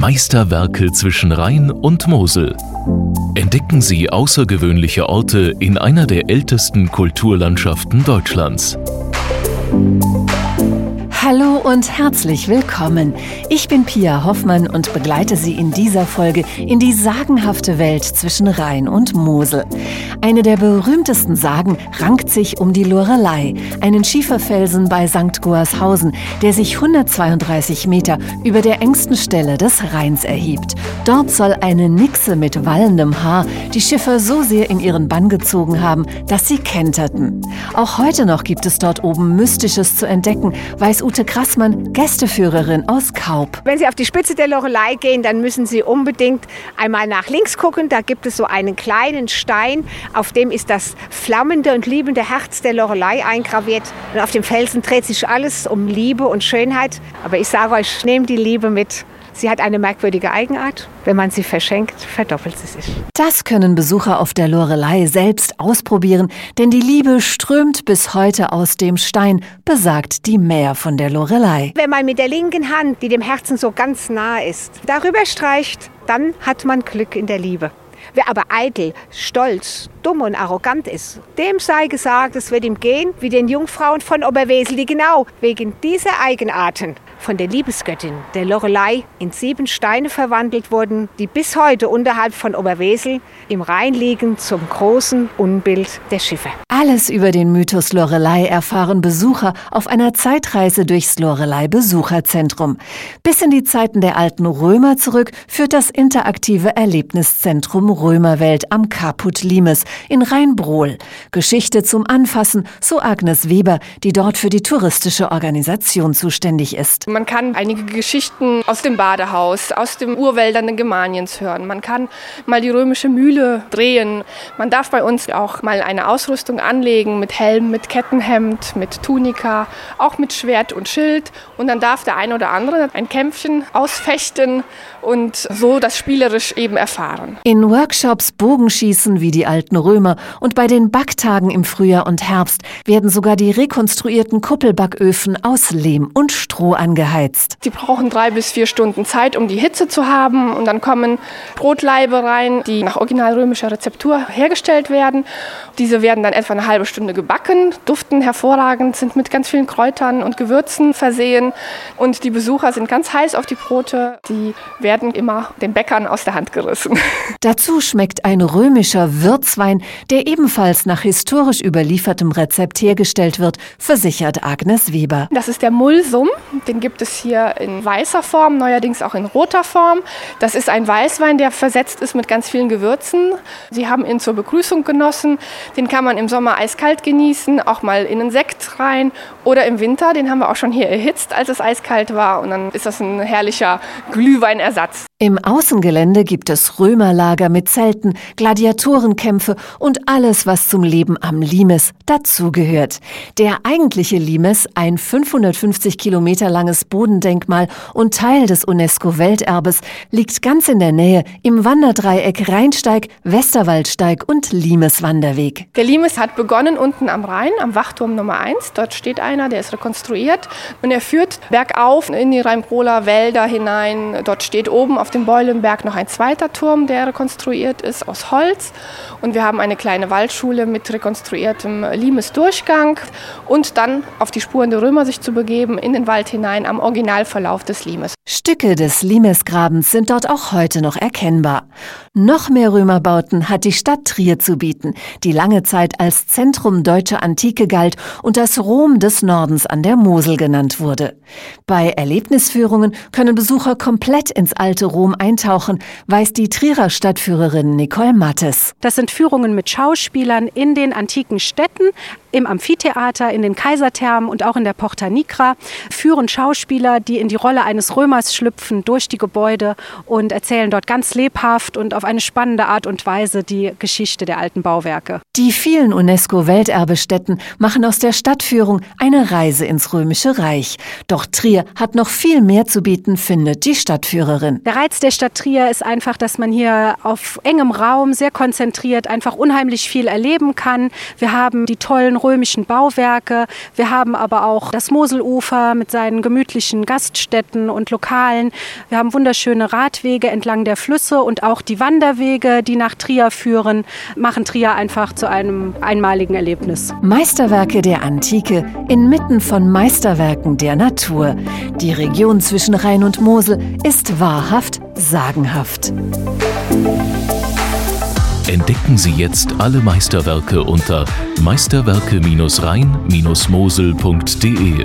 Meisterwerke zwischen Rhein und Mosel. Entdecken Sie außergewöhnliche Orte in einer der ältesten Kulturlandschaften Deutschlands. Hallo und herzlich willkommen. Ich bin Pia Hoffmann und begleite Sie in dieser Folge in die sagenhafte Welt zwischen Rhein und Mosel. Eine der berühmtesten Sagen rankt sich um die Lorelei, einen Schieferfelsen bei St. Goarshausen, der sich 132 Meter über der engsten Stelle des Rheins erhebt. Dort soll eine Nixe mit wallendem Haar die Schiffer so sehr in ihren Bann gezogen haben, dass sie kenterten. Auch heute noch gibt es dort oben Mystisches zu entdecken, weiß Ute Krassmann, Gästeführerin aus Kaub. Wenn Sie auf die Spitze der Lorelei gehen, dann müssen Sie unbedingt einmal nach links gucken. Da gibt es so einen kleinen Stein, auf dem ist das flammende und liebende Herz der Lorelei eingraviert. Und auf dem Felsen dreht sich alles um Liebe und Schönheit. Aber ich sage euch, nehmt die Liebe mit. Sie hat eine merkwürdige Eigenart. Wenn man sie verschenkt, verdoppelt sie sich. Das können Besucher auf der Lorelei selbst ausprobieren, denn die Liebe strömt bis heute aus dem Stein, besagt die Mehr von der Lorelei. Wenn man mit der linken Hand, die dem Herzen so ganz nah ist, darüber streicht, dann hat man Glück in der Liebe. Wer aber eitel, stolz, dumm und arrogant ist, dem sei gesagt, es wird ihm gehen wie den Jungfrauen von Oberwesel, die genau wegen dieser Eigenarten von der Liebesgöttin der Lorelei in sieben Steine verwandelt wurden, die bis heute unterhalb von Oberwesel im Rhein liegen zum großen Unbild der Schiffe. Alles über den Mythos Lorelei erfahren Besucher auf einer Zeitreise durchs Lorelei Besucherzentrum. Bis in die Zeiten der alten Römer zurück führt das interaktive Erlebniszentrum Römerwelt am Caput Limes in Rheinbrohl. Geschichte zum Anfassen, so Agnes Weber, die dort für die touristische Organisation zuständig ist. Man kann einige Geschichten aus dem Badehaus, aus den Urwäldern Germaniens hören. Man kann mal die römische Mühle drehen. Man darf bei uns auch mal eine Ausrüstung anlegen mit Helm, mit Kettenhemd, mit Tunika, auch mit Schwert und Schild. Und dann darf der eine oder andere ein Kämpfchen ausfechten und so das spielerisch eben erfahren. In Workshops Bogenschießen wie die alten Römer und bei den Backtagen im Frühjahr und Herbst werden sogar die rekonstruierten Kuppelbacköfen aus Lehm und Stroh angehört angeheizt. Sie brauchen drei bis vier Stunden Zeit, um die Hitze zu haben. Und dann kommen Brotleibe rein, die nach original römischer Rezeptur hergestellt werden. Diese werden dann etwa eine halbe Stunde gebacken, duften hervorragend, sind mit ganz vielen Kräutern und Gewürzen versehen. Und die Besucher sind ganz heiß auf die Brote. Die werden immer den Bäckern aus der Hand gerissen. Dazu schmeckt ein römischer Würzwein, der ebenfalls nach historisch überliefertem Rezept hergestellt wird, versichert Agnes Weber. Das ist der Mulsum. Den gibt es hier in weißer Form, neuerdings auch in roter Form. Das ist ein Weißwein, der versetzt ist mit ganz vielen Gewürzen. Sie haben ihn zur Begrüßung genossen. Den kann man im Sommer eiskalt genießen, auch mal in einen Sekt rein oder im Winter. Den haben wir auch schon hier erhitzt, als es eiskalt war. Und dann ist das ein herrlicher Glühweinersatz. Im Außengelände gibt es Römerlager mit Zelten, Gladiatorenkämpfe und alles, was zum Leben am Limes dazugehört. Der eigentliche Limes, ein 550 Kilometer langes Bodendenkmal und Teil des UNESCO-Welterbes, liegt ganz in der Nähe im Wanderdreieck Rheinsteig, Westerwaldsteig und Limes-Wanderweg. Der Limes hat begonnen unten am Rhein, am Wachturm Nummer 1. Dort steht einer, der ist rekonstruiert und er führt bergauf in die Rheinbrohler Wälder hinein. Dort steht oben auf dem Beulenberg noch ein zweiter Turm, der rekonstruiert ist aus Holz. Und wir haben eine kleine Waldschule mit rekonstruiertem Limes-Durchgang. Und dann auf die Spuren der Römer sich zu begeben, in den Wald hinein am Originalverlauf des Limes. Stücke des Limesgrabens sind dort auch heute noch erkennbar. Noch mehr Römerbauten hat die Stadt Trier zu bieten, die lange Zeit als Zentrum deutscher Antike galt und das Rom des Nordens an der Mosel genannt wurde. Bei Erlebnisführungen können Besucher komplett ins alte Rom eintauchen, weiß die Trierer Stadtführerin Nicole Mattes. Das sind Führungen mit Schauspielern in den antiken Städten, im Amphitheater, in den Kaiserthermen und auch in der Porta Nigra führen Schauspieler, die in die Rolle eines Römers schlüpfen, durch die Gebäude und erzählen dort ganz lebhaft und auf eine spannende Art und Weise die Geschichte der alten Bauwerke. Die vielen UNESCO-Welterbestätten machen aus der Stadtführung eine Reise ins Römische Reich. Doch Trier hat noch viel mehr zu bieten, findet die Stadtführerin. Der Reiz der Stadt Trier ist einfach, dass man hier auf engem Raum sehr konzentriert einfach unheimlich viel erleben kann. Wir haben die tollen römischen Bauwerke. Wir haben aber auch das Moselufer mit seinen Gemüse gemütlichen Gaststätten und Lokalen. Wir haben wunderschöne Radwege entlang der Flüsse und auch die Wanderwege, die nach Trier führen, machen Trier einfach zu einem einmaligen Erlebnis. Meisterwerke der Antike inmitten von Meisterwerken der Natur. Die Region zwischen Rhein und Mosel ist wahrhaft sagenhaft. Entdecken Sie jetzt alle Meisterwerke unter meisterwerke-rhein-mosel.de.